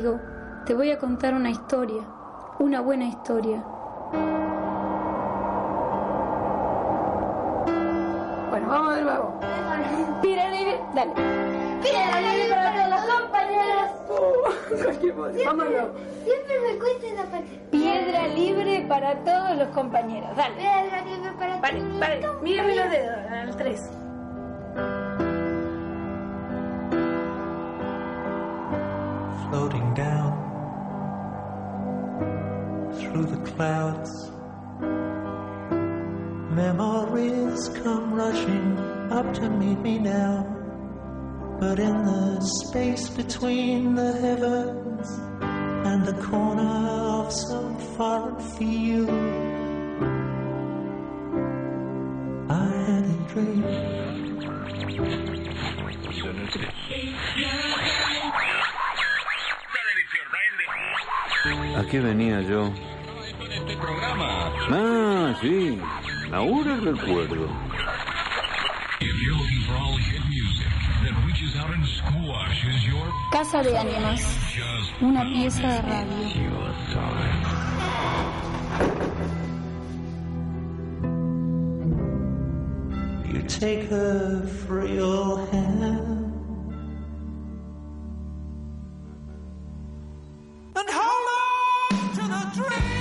digo, te voy a contar una historia, una buena historia. Bueno, vamos de nuevo. Dale. Piedra libre para todos los compañeros. Siempre, siempre me cuesta esa parte. Piedra libre para todos los compañeros. Dale. Piedra libre para todos. Vale, vale. Mírame los dedos, al 3. Clouds. Memories come rushing up to meet me now. But in the space between the heavens and the corner of some far field, I had a dream. ¿A qué venía yo? Ah, sí. Ahora recuerdo. Casa de ánimas. Una pieza de radio. You take her frail hand and hold on to the dream.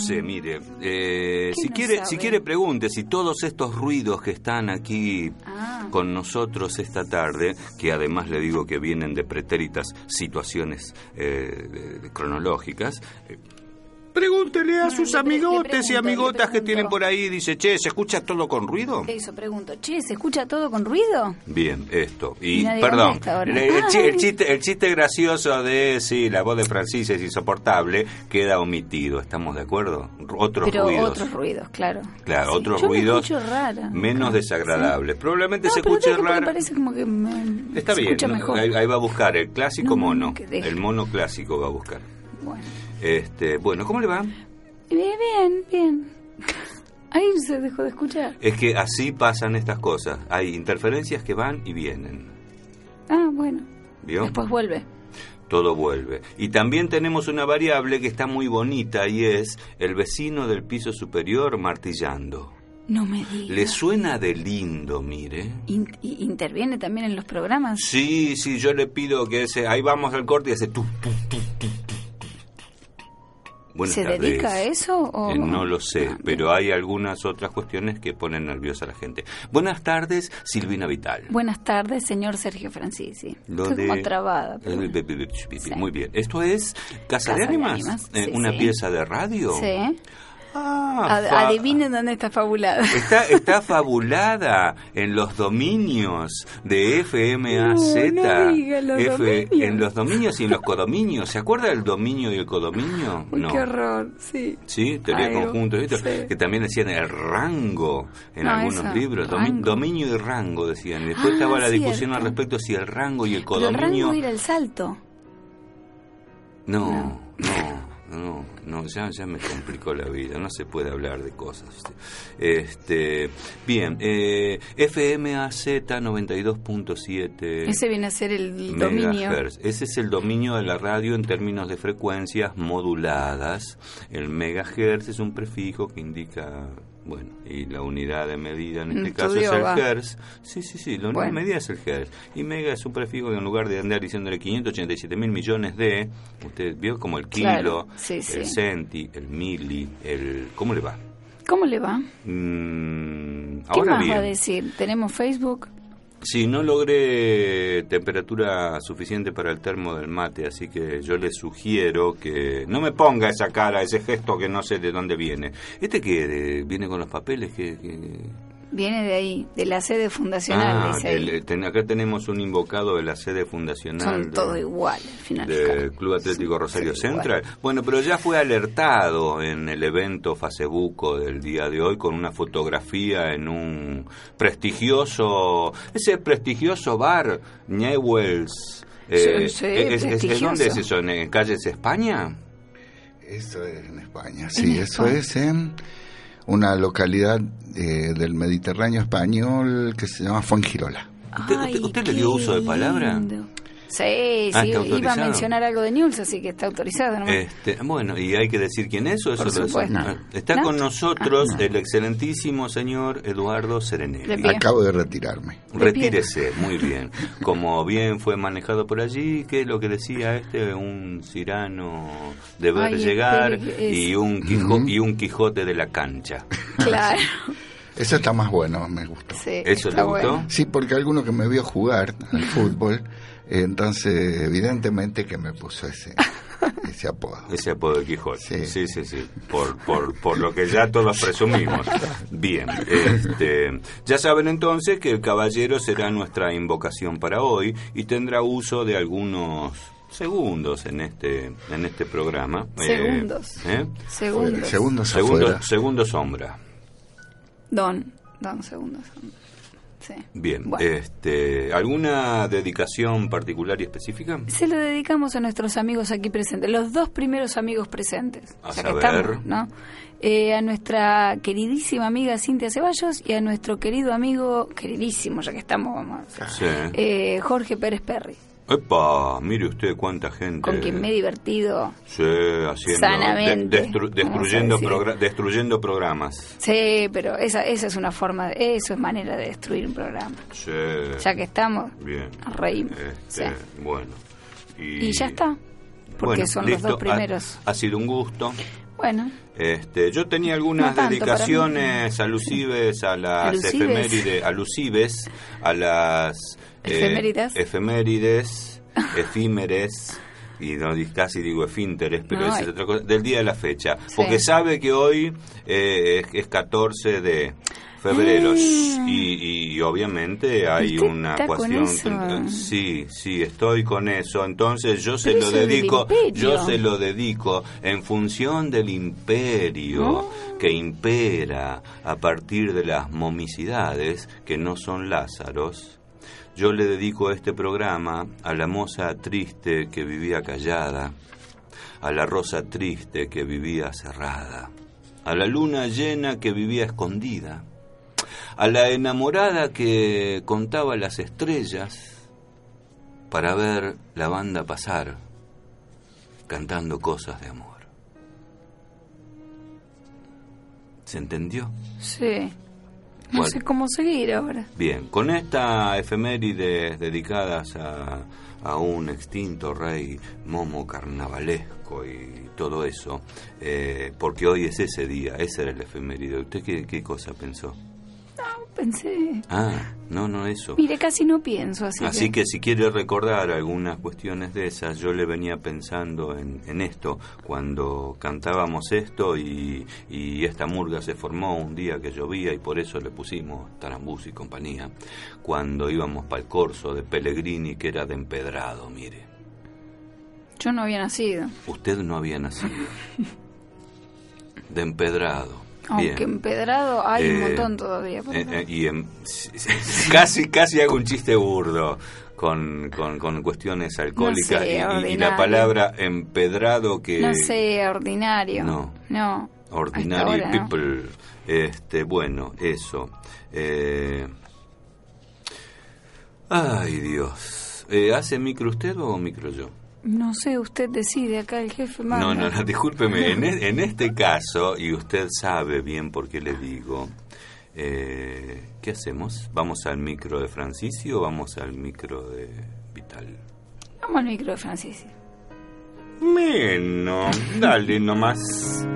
Sé, mire, eh, ¿Qué si no quiere, sabe? si quiere pregunte si todos estos ruidos que están aquí Ah. con nosotros esta tarde, que además le digo que vienen de pretéritas situaciones eh, de- de cronológicas, eh, pregúntele a sus amigotes y amigotas que tienen por ahí, dice, che, ¿se escucha todo con ruido? Eso pregunto. Che, ¿se escucha todo con ruido? Bien, esto. Y, perdón, el, el chi- el Ay. chiste, el chiste gracioso de, sí, la voz de Francis es insoportable, queda omitido. ¿Estamos de acuerdo? Otros Pero ruidos. otros ruidos, claro. Claro, Sí, otros yo me ruidos escucho rara. menos desagradables. Probablemente No, se pero escuche raro. parece como que me- Está se bien, escucha ¿no? mejor. ahí, ahí va a buscar el clásico No, no, mono. no, que deje. el mono clásico va a buscar. Bueno. Este, bueno, ¿cómo le va? Bien, bien, bien. Ahí se dejó de escuchar. Es que así pasan estas cosas. Hay interferencias que van y vienen. Ah, bueno. ¿Vio? Después vuelve. todo vuelve. Y también tenemos una variable que está muy bonita y es el vecino del piso superior martillando. No me digas. ¿Le suena de lindo, mire? In- ¿Interviene también en los programas? Sí, sí, yo le pido que ese... Ahí vamos al corte y hace... Tu, tu, tu, tu. Buenas ¿Se tardes. dedica a eso o...? Eh, no lo sé, Ah, pero hay algunas otras cuestiones que ponen nerviosa a la gente. Buenas tardes, Silvina Vital. Buenas tardes, señor Sergio Francisi. Lo Estoy de- como trabada. pero Eh. Muy bien. ¿Esto es Casa, Casa de Ánimas? Eh, ¿Una sí. pieza de radio? Sí. Ah, Adivinen dónde está fabulada. Está, está fabulada en los dominios de FMAZ. No, no diga los dominios. En los dominios y en los codominios. ¿Se acuerda del dominio y el codominio? Uy, no. qué horror, sí. Sí, teoría Ay, conjunto, ¿viste? sí. que también decían el rango en No, algunos eso, libros. Domi- dominio y rango decían. Después Ah, estaba la discusión al respecto si el rango y el Pero el codominio. rango era el salto. No, no, no. No, ya, ya me complicó la vida, no se puede hablar de cosas. Este, bien, eh, FMAZ 92.7. Ese viene a ser el dominio. Ese es el dominio de la radio en términos de frecuencias moduladas. El megahertz es un prefijo que indica bueno, y la unidad de medida en este Un caso es el va. hertz. Sí, sí, sí, la unidad Bueno. de medida es el hertz. Y mega es un prefijo que en lugar de andar diciéndole 587 mil millones de, usted vio como el kilo, Claro, sí, sí. El centi, el mili, el... ¿Cómo le va? ¿Cómo le va? Mm, ¿Qué ahora más bien. va a decir? ¿Tenemos Facebook? Sí, no logré temperatura suficiente para el termo del mate, así que yo le sugiero que no me ponga esa cara, ese gesto que no sé de dónde viene. ¿Este que viene con los papeles? que Viene de ahí, de la sede fundacional, Ah, dice ahí. del- ten- acá tenemos un invocado de la sede fundacional Son de- todos iguales, al final. del Club Atlético Rosario Central. Bueno, pero ya fue alertado en el evento Facebook del día de hoy con una fotografía en un prestigioso, ese prestigioso bar Newells. Sí, sí, es, es-. ¿Dónde es eso? ¿En, en calles España? Eso es en España, sí, eso es en una localidad eh, del Mediterráneo español que se llama Fuengirola. ¿Usted- usted- usted le dio uso de palabra? Sí, Ah, sí, iba a mencionar algo de News, así que está autorizado. ¿no? Este, bueno, ¿y hay que decir quién es o eso Por lo- supuesto. Ah, Está ¿No? con nosotros Ah, no. el excelentísimo señor Eduardo Serenelli. Acabo de retirarme. De Retírese, muy bien. Como bien fue manejado por allí, ¿qué es lo que decía este? Un cirano de ver Ay, llegar que y un, Quijo- y un Quijote de la cancha. Claro. Eso está más bueno, me gustó. Sí, ¿Eso le gustó? bueno. Sí, porque alguno que me vio jugar al fútbol, entonces evidentemente que me puso ese, ese apodo. Ese apodo de Quijote. Sí, Sí. sí, sí. Por, por, por lo que ya todos presumimos. Bien. Este, ya saben entonces que el caballero será nuestra invocación para hoy y tendrá uso de algunos segundos en este en este programa. Eh, Segundos. ¿eh? Segundos. Segundos Segundo, afuera. segundo sombra. Don, don, segundos. Sí. Bien. Bueno. Este, ¿Alguna dedicación particular y específica? Se lo dedicamos a nuestros amigos aquí presentes, los dos primeros amigos presentes. A que saber. estamos, ¿no? Eh, a nuestra queridísima amiga Cintia Ceballos y a nuestro querido amigo, queridísimo, ya que estamos, vamos a Sí. eh, Jorge Pérez Perry, Epa, mire usted cuánta gente. con quien me he divertido. Sí, haciendo. Sanamente, destru- destruyendo, progra- destruyendo programas. Sí, pero esa, esa es una forma, de, eso es manera de destruir un programa. Sí. Ya que estamos, Bien. nos reímos. Este, Sí. Bueno. Y, Y ya está, porque Bueno, son listo. los dos Ha- primeros. Ha, sido un gusto. Bueno, Este, yo tenía algunas No dedicaciones alusives a las efemérides, alusives a las eh, Efemérides. efemérides, efímeres y no casi digo efínteres, pero No, es eh. otra cosa, del día de la fecha, Sí. porque sabe que hoy eh, es, es 14 de febrero Ah. y, y obviamente hay ¿Usted una cuestión eso? sí sí estoy con eso entonces yo se Pero lo dedico yo se lo dedico en función del imperio que impera a partir de las momicidades que no son Lázaros. Yo le dedico este programa a la moza triste que vivía callada, a la rosa triste que vivía cerrada, a la luna llena que vivía escondida, a la enamorada que contaba las estrellas para ver la banda pasar cantando cosas de amor. ¿Se entendió? sí. No Bueno. sé cómo seguir ahora. Bien, con esta efeméride dedicadas a, a un extinto rey momo carnavalesco y todo eso, eh, porque hoy es ese día, ese era el efeméride. ¿Usted qué, qué cosa pensó? Pensé, Ah, no, no eso. mire, casi no pienso así. Así que si quiere recordar algunas cuestiones de esas, yo le venía pensando en, en esto, cuando cantábamos esto y, y esta murga se formó un día que llovía y por eso le pusimos Tarambus y compañía, cuando íbamos para el corso de Pellegrini que era de empedrado, mire. Yo no había nacido. Usted no había nacido. De empedrado. Aunque Bien. empedrado hay un Eh, montón todavía. Eh, eh, y casi casi hago un chiste burdo con, con, con cuestiones alcohólicas sé, y- la palabra empedrado que... No sé, ordinario. No. No. Ordinary people. Este, bueno, eso. Eh, Ay, Dios. ¿Hace micro usted o micro yo? No sé, usted decide, acá el jefe manda. No, no, no, discúlpeme. En, e- en este caso, y usted sabe bien por qué le digo, eh, ¿qué hacemos? ¿Vamos al micro de Francisco o vamos al micro de Vital? Vamos al micro de Francis. Menos, dale nomás.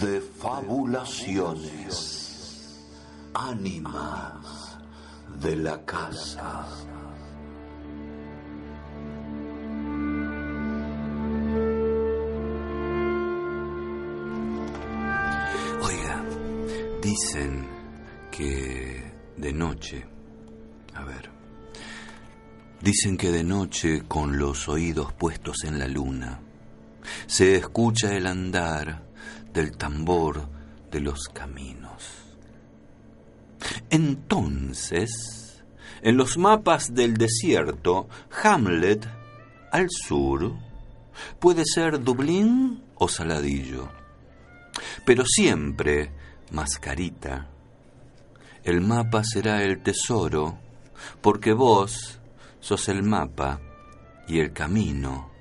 De fabulaciones. Ánimas de la casa. Oiga, dicen que de noche, a ver, dicen que de noche con los oídos puestos en la luna, se escucha el andar del tambor de los caminos. Entonces, en los mapas del desierto, Hamlet, al sur, puede ser Dublín o Saladillo. Pero siempre, mascarita, el mapa será el tesoro, porque vos sos el mapa y el camino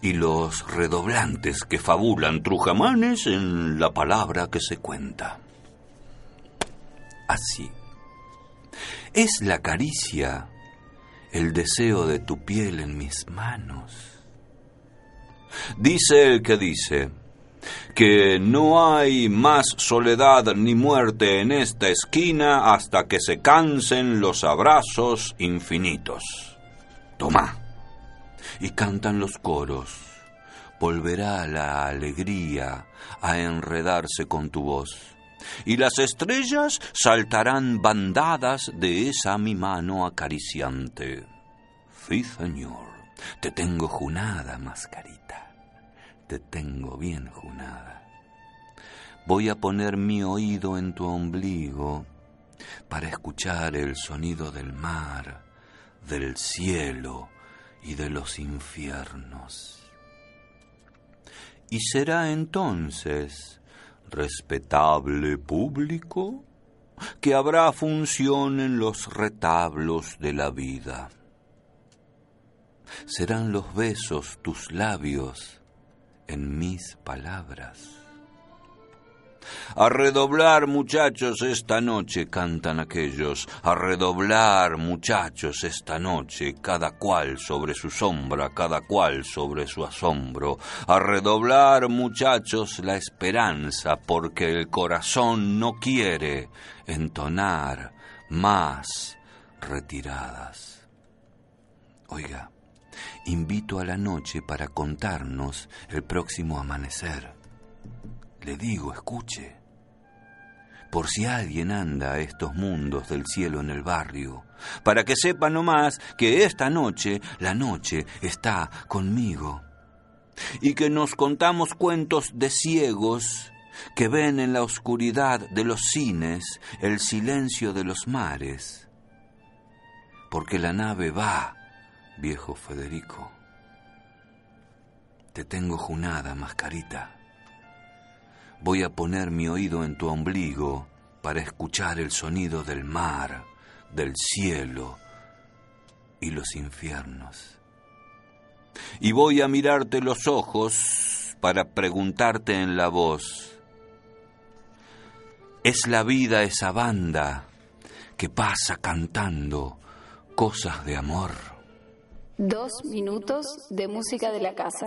y los redoblantes que fabulan trujamanes en la palabra que se cuenta. Así. Es la caricia, el deseo de tu piel en mis manos. Dice el que dice que no hay más soledad ni muerte en esta esquina hasta que se cansen los abrazos infinitos. Toma. Y cantan los coros. Volverá la alegría a enredarse con tu voz. Y las estrellas saltarán bandadas de esa mi mano acariciante. Sí, señor, te tengo junada, mascarita te tengo bien junada. Voy a poner mi oído en tu ombligo para escuchar el sonido del mar, del cielo y de los infiernos. Y será entonces, respetable público, que habrá función en los retablos de la vida. Serán los besos tus labios en mis palabras. A redoblar muchachos esta noche, cantan aquellos, a redoblar muchachos esta noche, cada cual sobre su sombra, cada cual sobre su asombro, a redoblar muchachos la esperanza, porque el corazón no quiere entonar más retiradas. Oiga, invito a la noche para contarnos el próximo amanecer. Le digo, escuche. Por si alguien anda a estos mundos del cielo en el barrio, para que sepa nomás que esta noche, la noche, está conmigo. Y que nos contamos cuentos de ciegos que ven en la oscuridad de los cines el silencio de los mares. Porque la nave va, viejo Federico. Te tengo junada, mascarita. Voy a poner mi oído en tu ombligo para escuchar el sonido del mar, del cielo y los infiernos. Y voy a mirarte los ojos para preguntarte en la voz, ¿es la vida esa banda que pasa cantando cosas de amor? Dos minutos de música de la casa.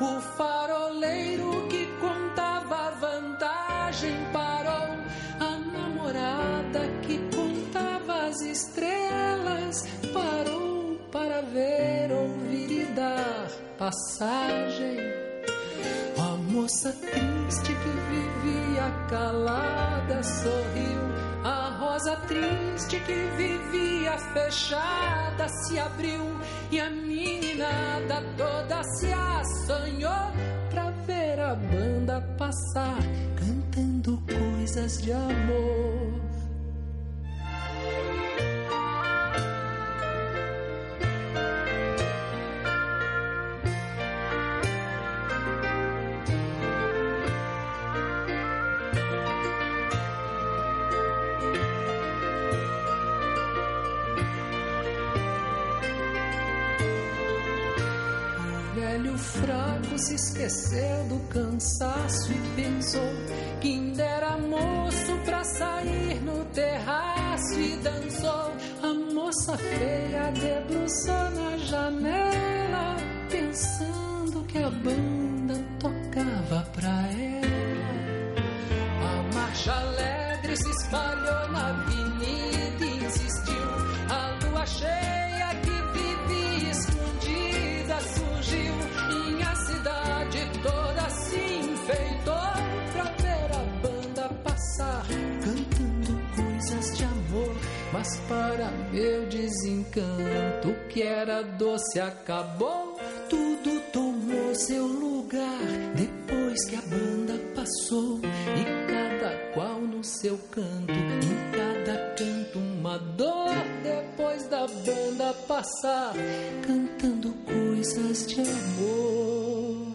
O faroleiro que contava vantagem parou. A namorada que contava as estrelas parou para ver, ouvir e dar passagem. A moça triste que vivia calada sorriu. Rosa triste que vivia fechada se abriu e a meninada toda se assanhou pra ver a banda passar cantando coisas de amor. Fraco se esqueceu do cansaço e pensou quem dera moço pra sair no terraço e dançou. A moça feia debruçou na janela, para meu desencanto, o que era doce acabou. Tudo tomou seu lugar depois que a banda passou. E cada qual no seu canto, em cada canto uma dor. Depois da banda passar, cantando coisas de amor.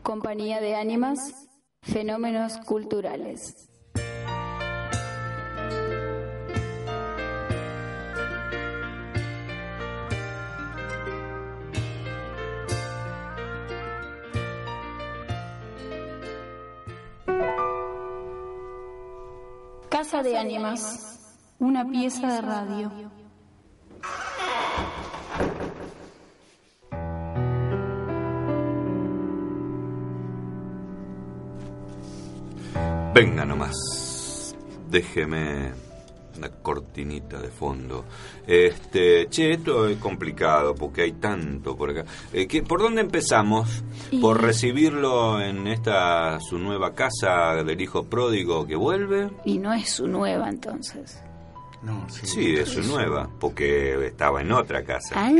Compañía de ánimas, fenómenos culturales. De ánimas, una pieza de radio. Venga nomás, déjeme una cortinita de fondo. Este, che, esto es complicado porque hay tanto por acá. Eh, ¿qué- ¿Por dónde empezamos? ¿Por recibirlo en esta su nueva casa del hijo pródigo que vuelve? Y no es su nueva entonces. No, sí. Sí, es su nueva, porque estaba en otra casa. Ah.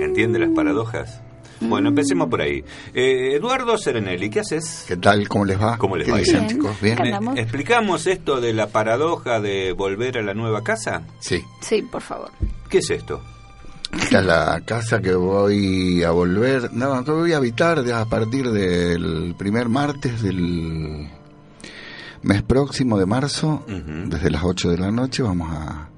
¿Entiende las paradojas? Bueno, empecemos por ahí. Eh, Eduardo Serenelli, ¿qué haces? ¿Qué tal? ¿Cómo les va? ¿Cómo les ¿Qué va? Bien. ¿Bien? Andamos. ¿Explicamos esto de la paradoja de volver a la nueva casa? Sí. Sí, por favor. ¿Qué es esto? Esta es la casa que voy a volver, no, que voy a habitar a partir del primer martes del mes próximo de marzo, desde las 8 de la noche, vamos a,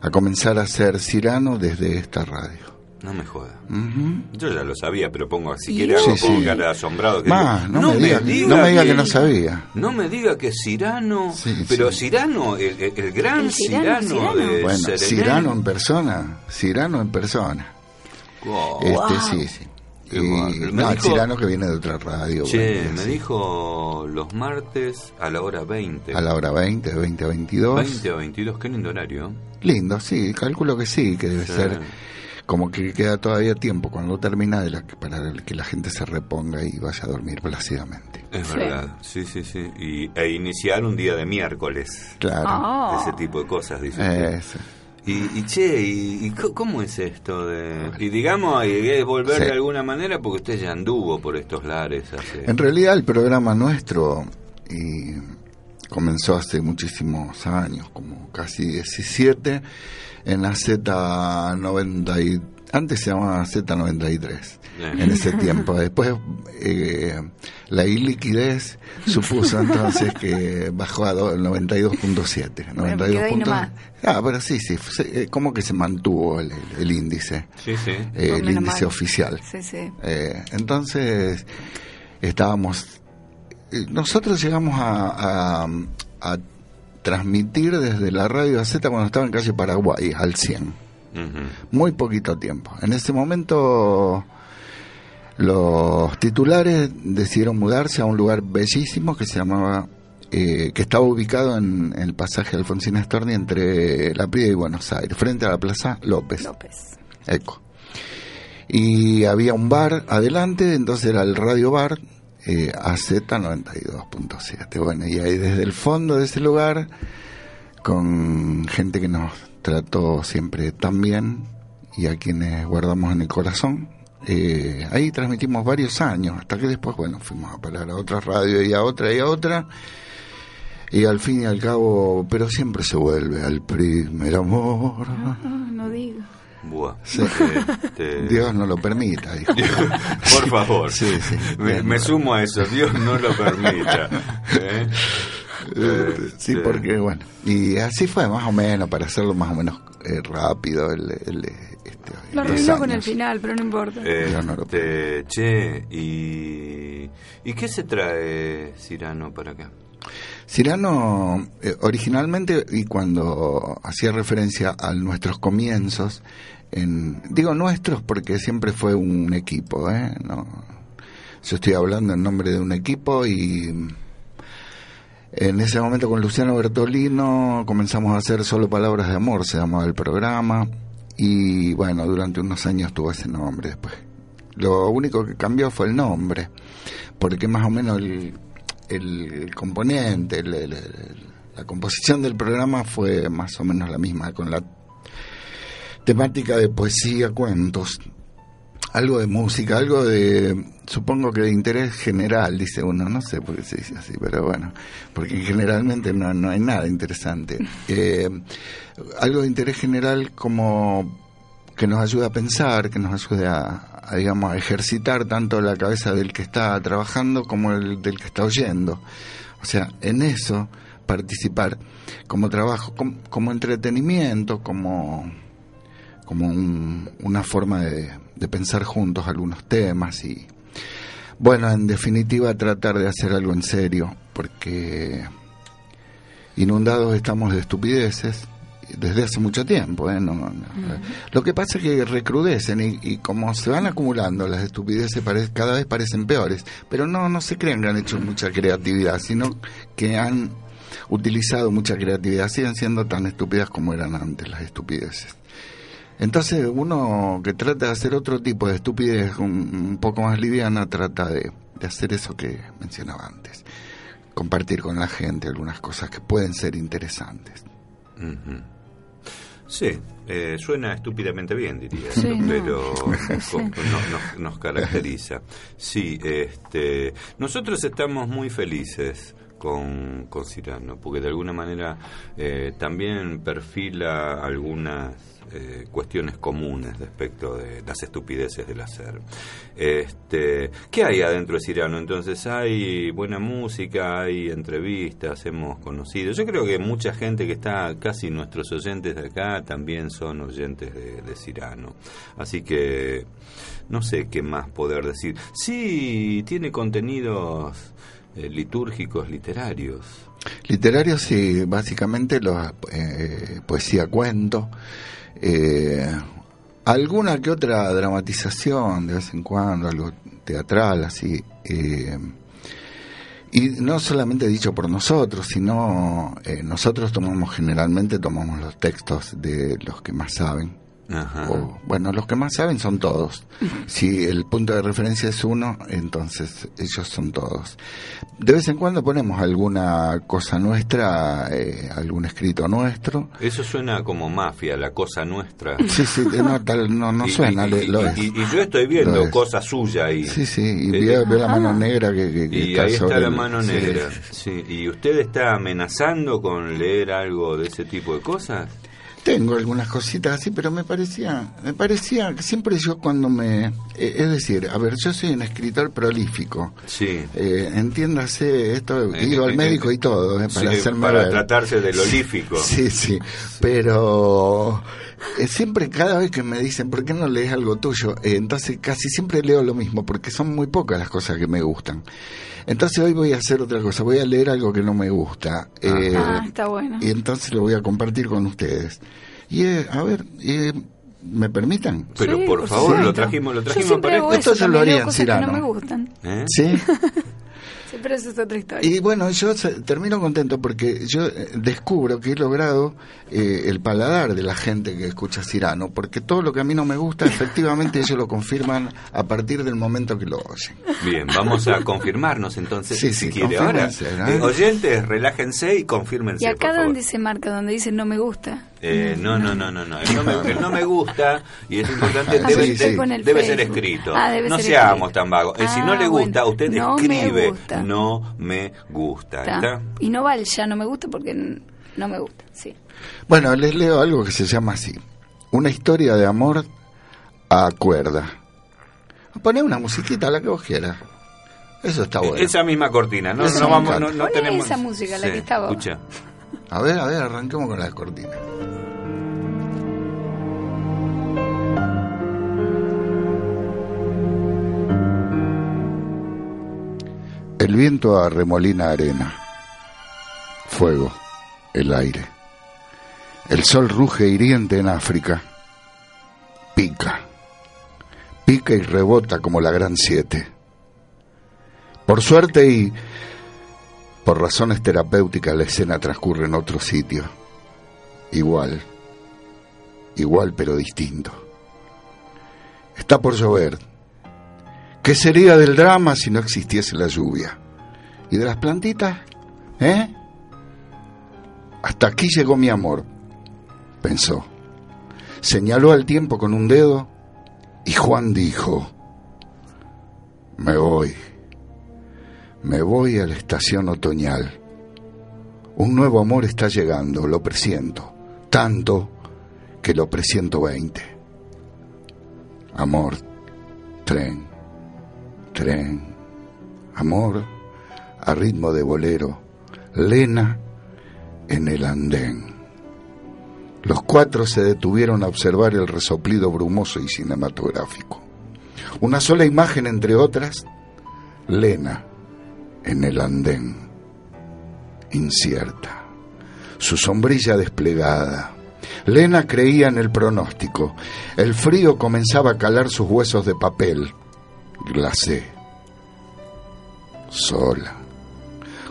a comenzar a hacer Cirano desde esta radio. No me joda. Ujú. Yo ya lo sabía, pero pongo, si Y- quiere algo Sí, cara asombrado. que Ma, digo, no, me diga, no me diga que no sabía. No me diga que Cirano, Sí, pero sí. Cirano, el, el- el gran El Cirano, Cirano, Cirano. de Bueno, Serenelli. Cirano en persona, Cirano en persona. Wow. Este sí, sí. Y-. Me no, el dijo- Cirano que viene de otra radio. Che, bueno, me sí. dijo los martes a la hora 20. A la hora 20, de 20 a 22. 20 a 22, qué lindo horario. Lindo, sí, calculo que sí, que debe Sí. ser como que queda todavía tiempo cuando termina de la, para que la gente se reponga y vaya a dormir plácidamente. Es Sí. verdad, sí, sí, sí. Y, e iniciar un día de miércoles. Claro. Ah. Ese tipo de cosas, dice. Y, y che, y, y co- ¿cómo es esto de...? Y digamos, y es volver Sí. de alguna manera porque usted ya anduvo por estos lares hace... En realidad el programa nuestro y comenzó hace muchísimos años, como casi 17, en la Z90 y Antes se llamaba Z93 Bien. en ese tiempo. Después eh, la iliquidez supuso entonces que bajó a do- 92.7. Bueno, quedó ahí 92 nomás. Ah, pero sí, sí, eh, como que se mantuvo el, el índice, Sí, sí. eh, el índice mal. oficial. Sí, sí. Eh, entonces estábamos, eh, nosotros llegamos a, a- a transmitir desde la radio AZ cuando estaba en calle Paraguay al 100 Ujú. muy poquito tiempo. En ese momento los titulares decidieron mudarse a un lugar bellísimo que se llamaba, eh, que estaba ubicado en, el pasaje Alfonsín Storni entre La Prida y Buenos Aires, frente a la Plaza López. López. Eco. Y había un bar adelante, entonces era el radio bar eh, AZ 92.7. Bueno, y ahí desde el fondo de ese lugar, con gente que nos trató siempre tan bien y a quienes guardamos en el corazón, eh, ahí transmitimos varios años, hasta que después, bueno, fuimos a parar a otra radio y a otra y a otra. Y al fin y al cabo, pero siempre se vuelve al primer amor. Ah, no digo. Buah. Sí. Este, Dios no lo permita, dijo. Por favor. Sí, sí. Me, sumo a eso. Dios no lo permita. ¿Eh? Eh, sí, Este, porque bueno, y así fue más o menos, para hacerlo más o menos eh, rápido. El, el, este, Lo arruinó con el final, pero no importa. No lo Este, che, y, ¿y qué se trae Cirano para acá? Cirano, eh, originalmente, y cuando hacía referencia a nuestros comienzos, en, digo nuestros porque siempre fue un equipo, ¿eh? No, yo estoy hablando en nombre de un equipo y en ese momento con Luciano Bertolino comenzamos a hacer solo palabras de amor, se llamaba el programa, y bueno, durante unos años tuvo ese nombre después. Lo único que cambió fue el nombre, porque más o menos el, el componente, el- la composición del programa fue más o menos la misma, con la temática de poesía, cuentos, algo de música, algo de, supongo que de interés general, dice uno, no sé por qué se dice así, pero bueno, porque generalmente no, no hay nada interesante. Eh, algo de interés general como que nos ayude a pensar, que nos ayude a, a, digamos, a ejercitar tanto la cabeza del que está trabajando como el del que está oyendo. O sea, en eso participar como trabajo, com- como, entretenimiento, como, como un- una forma de pensar juntos algunos temas y, bueno, en definitiva tratar de hacer algo en serio, porque inundados estamos de estupideces desde hace mucho tiempo. ¿eh? No, no. Lo que pasa es que recrudecen y, y como se van acumulando las estupideces pare- cada vez parecen peores, pero no, no se crean que han hecho mucha creatividad, sino que han utilizado mucha creatividad, siguen siendo tan estúpidas como eran antes las estupideces. Entonces uno que trata de hacer otro tipo de estupidez un, un poco más liviana trata de, de hacer eso que mencionaba antes, compartir con la gente algunas cosas que pueden ser interesantes. Sí, eh, suena estúpidamente bien, diría, Sí, no. pero Sí. no- nos, nos caracteriza. Sí, este, nosotros estamos muy felices con, con Cirano, porque de alguna manera eh, también perfila algunas eh, cuestiones comunes respecto de las estupideces del hacer. Este, ¿Qué hay adentro de Cirano? Entonces hay buena música, hay entrevistas, hemos conocido. Yo creo que mucha gente que está, casi nuestros oyentes de acá, también son oyentes de, de Cirano. Así que no sé qué más poder decir. Sí, tiene contenidos eh, litúrgicos, literarios. Literarios, sí, básicamente los, eh, poesía, cuento, eh, alguna que otra dramatización de vez en cuando, algo teatral, así. eh, y no solamente dicho por nosotros, sino eh, nosotros tomamos generalmente tomamos los textos de los que más saben. Ajá. O, bueno, los que más saben son todos. Si el punto de referencia es uno, entonces ellos son todos. De vez en cuando ponemos alguna cosa nuestra, eh, algún escrito nuestro. Eso suena como mafia, la cosa nuestra. Sí, sí, no, tal- no, no Y- suena, y, le- y- lo y- es. y- y yo estoy viendo Lo es. cosa suya ahí. Sí, sí, y Eh, veo, veo la mano negra que, que- que Y está ahí está sobre la el- mano sí. negra. Sí. ¿Y usted está amenazando con leer algo de ese tipo de cosas? Tengo algunas cositas así, pero me parecía, me parecía que siempre yo cuando me, eh, es decir, a ver, yo soy un escritor prolífico. Sí. Eh, entiéndase esto, he Eh, ido eh, al médico eh, y todo, eh, para Sí, hacerme para ver. tratarse del olífico. Sí, sí, pero eh, siempre cada vez que me dicen, ¿por qué no lees algo tuyo? Eh, entonces casi siempre leo lo mismo, porque son muy pocas las cosas que me gustan. Entonces hoy voy a hacer otra cosa, voy a leer algo que no me gusta. eh, Ah, está bueno. y entonces lo voy a compartir con ustedes. Y eh, a ver, eh, ¿me permitan? Pero Sí, por, por favor, supuesto. lo trajimos, lo Yo trajimos para esto eso, se lo haría en que no Cirano. me gustan. ¿Eh? ¿Sí? Sí, pero eso es otra historia. Y bueno, yo se- termino contento porque yo eh, descubro que he logrado eh, el paladar de la gente que escucha Cirano, porque todo lo que a mí no me gusta, efectivamente ellos lo confirman a partir del momento que lo oyen. Bien, vamos a confirmarnos entonces, Sí, si sí, quiere ahora. Eh, oyentes, relájense y confírmense, ¿Y por acá favor. dónde se marca? Donde dice no me gusta. Eh, no, no, no, no, no. El no, me, el no me gusta, y es importante, Ah, debe, sí, sí. El debe ser escrito. Ah, debe no ser seamos escrito. tan vagos. Eh, si no Ah, le gusta, bueno. usted No me escribe, gusta. no me gusta. Está. ¿Está? Y no va el ya no me gusta porque no me gusta. Sí. Bueno, les leo algo que se llama así. Una historia de amor a cuerda. Poné una musiquita, la que vos quieras. Eso está bueno. Esa misma cortina, no, vamos, tenemos. esa música, la que estaba. Escucha. A ver, a ver, arranquemos con la cortina. El viento arremolina arena, fuego, el aire. El sol ruge hiriente en África. Pica, pica y rebota como la gran siete. Por suerte y por razones terapéuticas la escena transcurre en otro sitio. Igual, igual pero distinto. Está por llover. ¿Qué sería del drama si no existiese la lluvia? ¿Y de las plantitas? ¿Eh? Hasta aquí llegó mi amor, pensó. Señaló al tiempo con un dedo y Juan dijo, me voy, me voy a la estación otoñal. Un nuevo amor está llegando, lo presiento, tanto que lo presiento veinte. Amor, tren, tren, amor, a ritmo de bolero, lena en el andén. Los cuatro se detuvieron a observar el resoplido brumoso y cinematográfico. Una sola imagen entre otras, Lena en el andén, incierta, su sombrilla desplegada. Lena creía en el pronóstico. El frío comenzaba a calar sus huesos de papel. Glacé. Sola.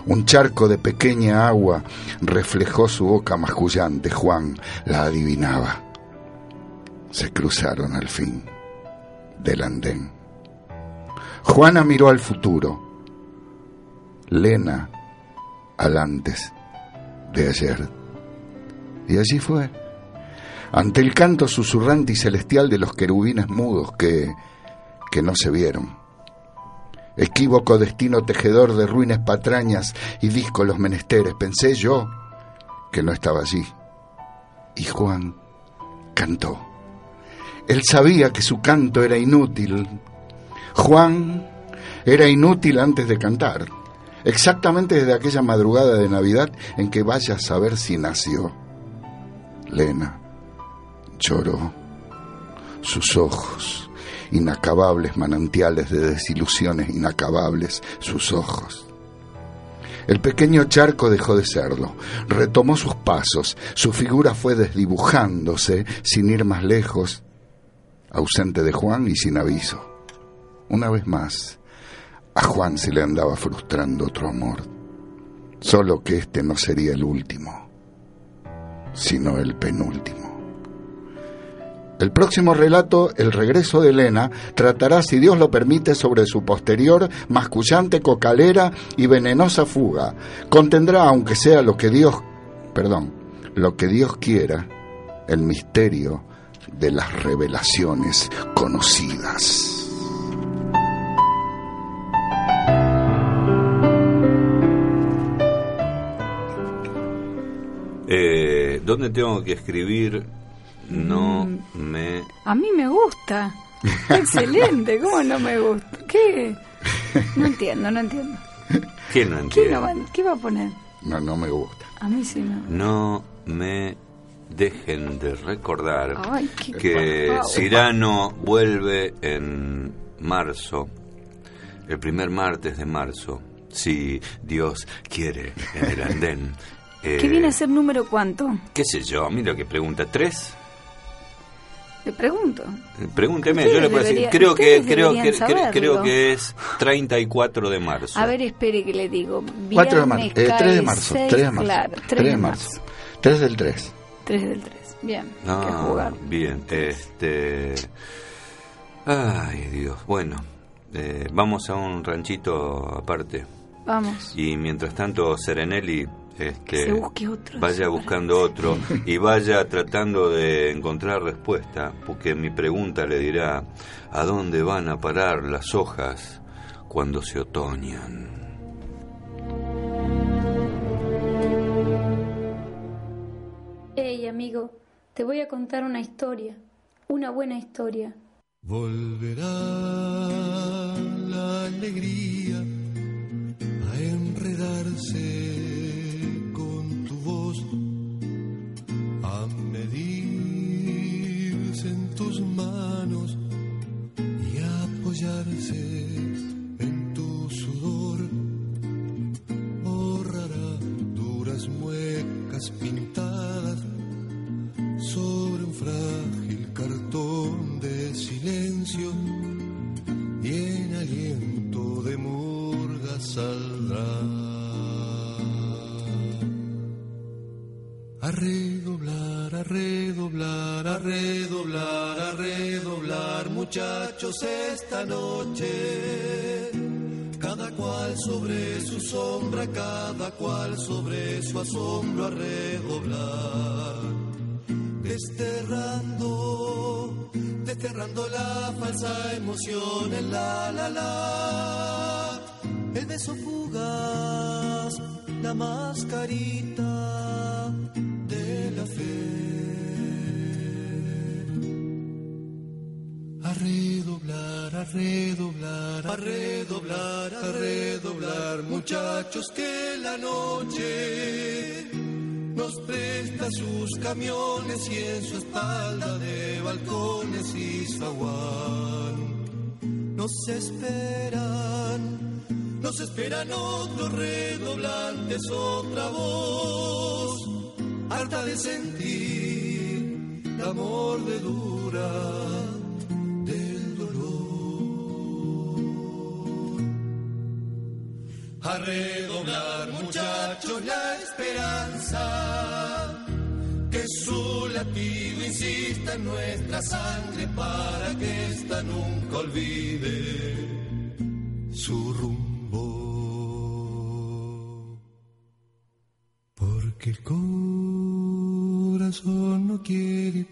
Un charco de pequeña agua reflejó su boca mascullante. Juan la adivinaba. Se cruzaron al fin del andén. Juana miró al futuro. Lena al antes de ayer. Y allí fue. Ante el canto susurrante y celestial de los querubines mudos que, que no se vieron. Equívoco destino tejedor de ruines patrañas y disco los menesteres. Pensé yo que no estaba allí. Y Juan cantó. Él sabía que su canto era inútil. Juan era inútil antes de cantar. Exactamente desde aquella madrugada de Navidad en que vaya a saber si nació. Lena lloró. Sus ojos, inacabables manantiales de desilusiones inacabables, sus ojos. El pequeño charco dejó de serlo, retomó sus pasos, su figura fue desdibujándose sin ir más lejos, ausente de Juan y sin aviso. Una vez más, a Juan se le andaba frustrando otro amor, solo que este no sería el último, sino el penúltimo. El próximo relato, El regreso de Elena, tratará, si Dios lo permite, sobre su posterior, mascullante, cocalera y venenosa fuga. Contendrá, aunque sea lo que Dios, perdón, lo que Dios quiera, el misterio de las revelaciones conocidas. Eh, ¿Dónde tengo que escribir? No me... A mí me gusta. Excelente. ¿Cómo no me gusta? ¿Qué? No entiendo, no entiendo. ¿Qué no ¿Qué, entiendo? no va, ¿Qué va a poner? No, no me gusta. A mí sí no. No me dejen de recordar Ay, qué que. Cirano vuelve en marzo, el primer martes de marzo, si Dios quiere, en el andén. Eh, ¿Qué viene a ser número cuánto? ¿Qué sé yo? Mira que pregunta. ¿Tres? Le pregunto. Pregúnteme, yo le puedo decir. deberían- Creo que, creo, que, creo que es 34 de marzo. A ver, espere que le digo. 4 de marzo. Viernes Eh, 3 de marzo. seis, 3 de marzo. Claro, 3 de marzo. 3 del 3. 3 del 3. Bien, hay que Ah, jugar. bien, este. Ay, Dios. Bueno, eh, vamos a un ranchito aparte. Vamos. Y mientras tanto, Serenelli. Que Este, se busque otro. vaya buscando otro y vaya tratando de encontrar respuesta, porque mi pregunta le dirá, ¿a dónde van a parar las hojas cuando se otoñan? Hey, amigo, te voy a contar una historia. Una buena historia. Volverá la alegría a enredarse voz, a medirse en tus manos y apoyarse en tu sudor. Borrará duras muecas pintadas sobre un frágil cartón de silencio y en aliento de murga saldrá a redoblar, a redoblar, a redoblar, a redoblar, muchachos, esta noche. Cada cual sobre su sombra, cada cual sobre su asombro a redoblar. Desterrando, desterrando la falsa emoción en la la la, el beso fugaz, la mascarita A redoblar, a redoblar, a redoblar, a redoblar, muchachos, que la noche nos presta sus camiones y en su espalda de balcones y zaguán. Nos esperan, nos esperan otros redoblantes, otra voz, harta de sentir la mordedura del dolor. A redoblar, muchachos, la esperanza. Que su latido insista en nuestra sangre para que esta nunca olvide su rumbo. Porque el corazón no quiere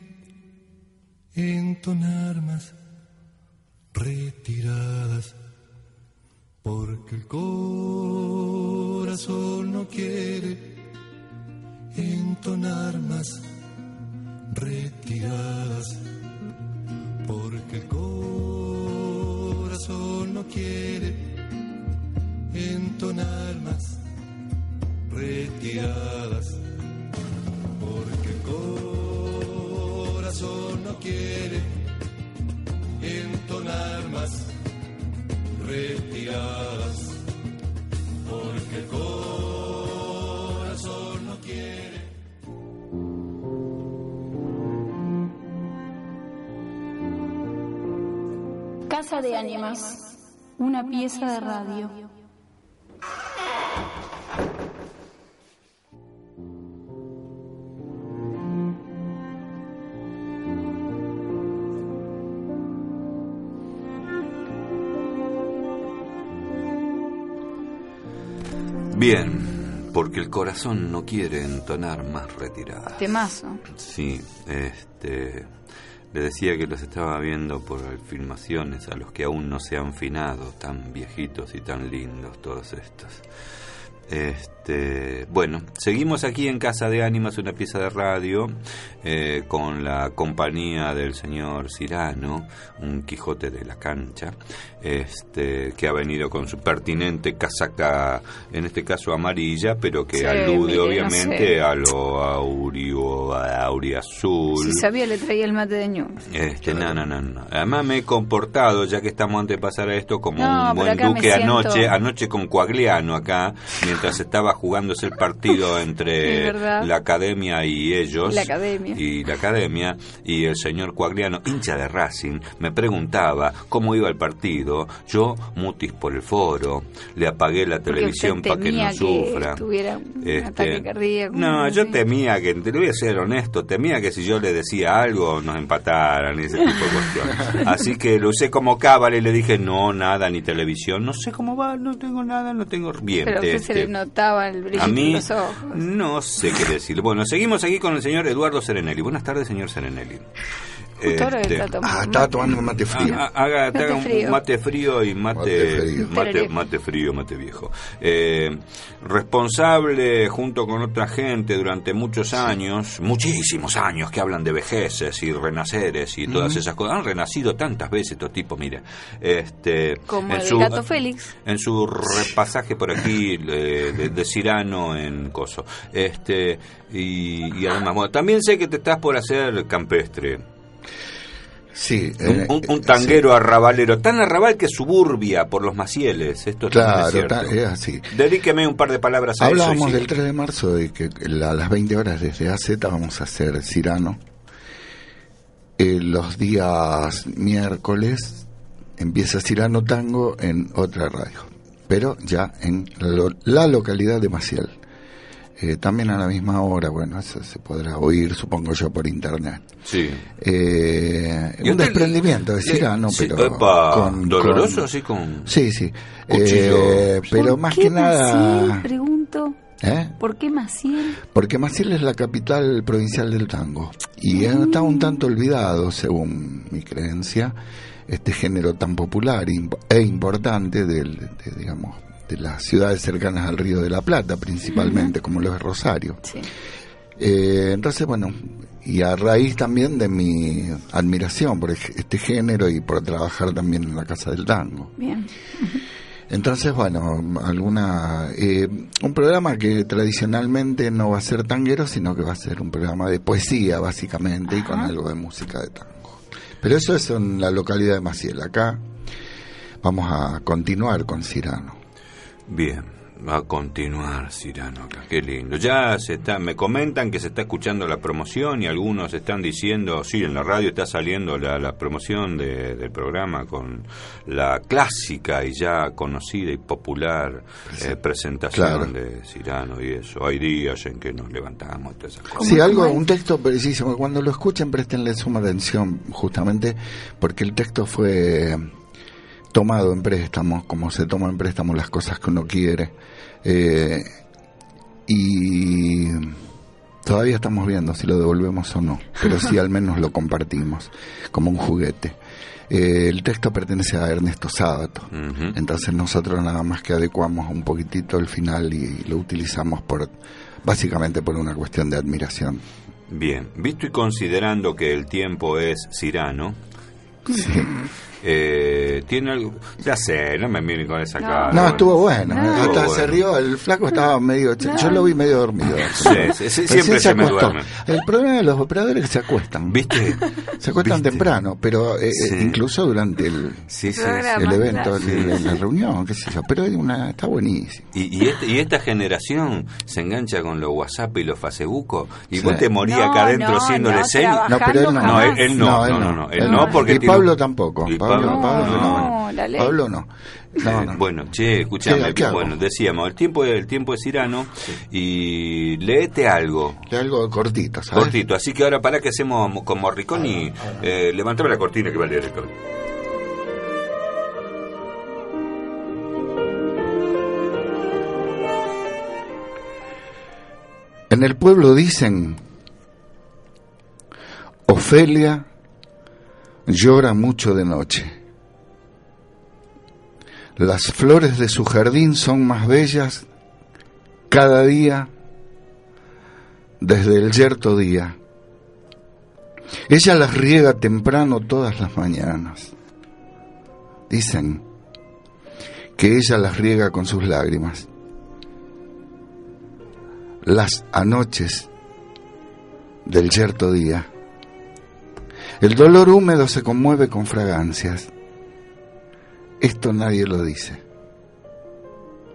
entonar más retiradas porque el corazón no quiere entonar más retiradas, porque el corazón no quiere entonar más retiradas, Una pieza de radio. Bien, porque el corazón no quiere entonar más retiradas. Temazo. Sí, este, le decía que los estaba viendo por filmaciones a los que aún no se han finado, tan viejitos y tan lindos todos estos. Este, bueno, seguimos aquí en Casa de Ánimas, una pieza de radio, eh, con la compañía del señor Cirano, un Quijote de la cancha, este, que ha venido con su pertinente casaca, en este caso amarilla, pero que Sí, alude mire, no obviamente sé. a lo aurio, auriazul. Si sabía, le traía el mate de ñu. Este, no, no, no, no. Además me he comportado, ya que estamos antes de pasar a esto, como No, un buen duque anoche, anoche con Coagliano acá, mientras estaba jugándose el partido entre la academia y ellos. La academia. Y la academia, y el señor Coagliano, hincha de Racing, me preguntaba cómo iba el partido. Yo, mutis por el foro, le apagué la Porque televisión para que no sufra. tuviera un Este, ataque cardíaco. No, yo sé. temía que, te lo voy a ser honesto, temía que si yo le decía algo nos empataran y ese tipo de cuestiones. Así que lo usé como cábala y le dije, no, nada, ni televisión, no sé cómo va, no tengo nada, no tengo bien. Pero se este, notaba el brillo a los ojos. no sé qué decir. Bueno, seguimos aquí con el señor Eduardo Serenelli. Buenas tardes, señor Serenelli. Justo ahora Este, está tomando Ah, estaba mate. tomando mate frío. Ah, ah, haga, te Mate haga un frío. mate frío y mate, Mate frío. mate, Tereré. mate frío, mate viejo. Eh, responsable junto con otra gente durante muchos años, muchísimos años que hablan de vejeces y renaceres y todas esas cosas. Han renacido tantas veces estos tipos, mire. Este, Como en el su- gato Félix. en su repasaje por aquí de, de- de Cirano en Coso. Este, y, y además, bueno, también sé que te estás por hacer campestre. Sí. Un, eh, un- un eh, tanguero arrabalero, tan arrabal que suburbia por los macieles. Esto sí. Claro, es cierto. ta- es así. Dedíqueme un par de palabras a Hablábamos eso. y del 3 de marzo de que a las 20 horas desde AZ vamos a hacer Cirano. Eh, los días miércoles empieza Cirano Tango en otra radio, pero ya en lo- la localidad de Maciel. Eh, también a la misma hora, bueno, eso se podrá oír, supongo yo, por internet. Sí. Eh, ¿Y un usted desprendimiento de Cirano, sí, pero epa, con- doloroso, con- así con... Sí, sí. Eh, pero ¿Por más qué que Maciel? nada... Pregunto. ¿Eh? ¿Por qué Maciel? Porque Maciel es la capital provincial del tango y está un tanto olvidado, según mi creencia, este género tan popular e importante del, de, digamos, de las ciudades cercanas al Río de la Plata, principalmente, como lo es Rosario. Sí. Eh, entonces, bueno, y a raíz también de mi admiración por este género y por trabajar también en la Casa del Tango. Bien. Entonces, bueno, alguna eh, un programa que tradicionalmente no va a ser tanguero, sino que va a ser un programa de poesía, básicamente, y con algo de música de tango. Pero eso es en la localidad de Maciel. Acá vamos a continuar con Cirano. Bien, va a continuar Cirano acá, qué lindo. Ya se está, me comentan que se está escuchando la promoción y algunos están diciendo, sí, en la radio está saliendo la, la promoción de- del programa con la clásica y ya conocida y popular eh, presentación Claro. de Cirano y eso. Hay días en que nos levantamos, todas esas cosas. Sí, ¿Cómo- algo, un texto precisísimo. Cuando lo escuchen, prestenle suma atención, justamente porque el texto fue tomado en préstamo, como se toma en préstamo las cosas que uno quiere. Eh, y todavía estamos viendo si lo devolvemos o no, pero sí al menos lo compartimos como un juguete. Eh, el texto pertenece a Ernesto Sábato. Entonces nosotros nada más que adecuamos un poquitito el final y lo utilizamos por básicamente por una cuestión de admiración. Bien, visto y considerando que el tiempo es Cirano, eh, tiene algo, ya sé, no me miren con esa No. cara. No, estuvo bueno. No. Hasta Estuvo se rió, el flaco estaba medio... Yo lo vi medio dormido. Sí, sí, sí, Recién siempre se me acostó. duerme. El problema de los operadores es que se acuestan. ¿Viste? Se acuestan ¿Viste? temprano, pero eh, eh, Sí. incluso durante el, el evento, el- la reunión, qué sé yo. Pero hay una, está buenísimo. Y, y, este- y esta generación se engancha con los WhatsApp y los Facebook y Sí. vos te morías No, acá adentro no, siéndole no, pero él no. No, él, él no, no, no, no, él no, porque y tiene- Pablo tampoco. Y Pablo, no. No, la ley. Pablo no. No, no. Bueno, che, escúchame, ¿Qué- qué hago? bueno, decíamos, el tiempo, el tiempo es Cirano y léete algo. Algo cortito, ¿sabes? Cortito, así que ahora para que hacemos con Morricone, eh, levantame la cortina que va a leer el. En el pueblo dicen, Ofelia llora mucho de noche. Las flores de su jardín son más bellas cada día, desde el yerto día. Ella las riega temprano todas las mañanas. Dicen que ella las riega con sus lágrimas. Las anoches del yerto día. El dolor húmedo se conmueve con fragancias. Esto nadie lo dice.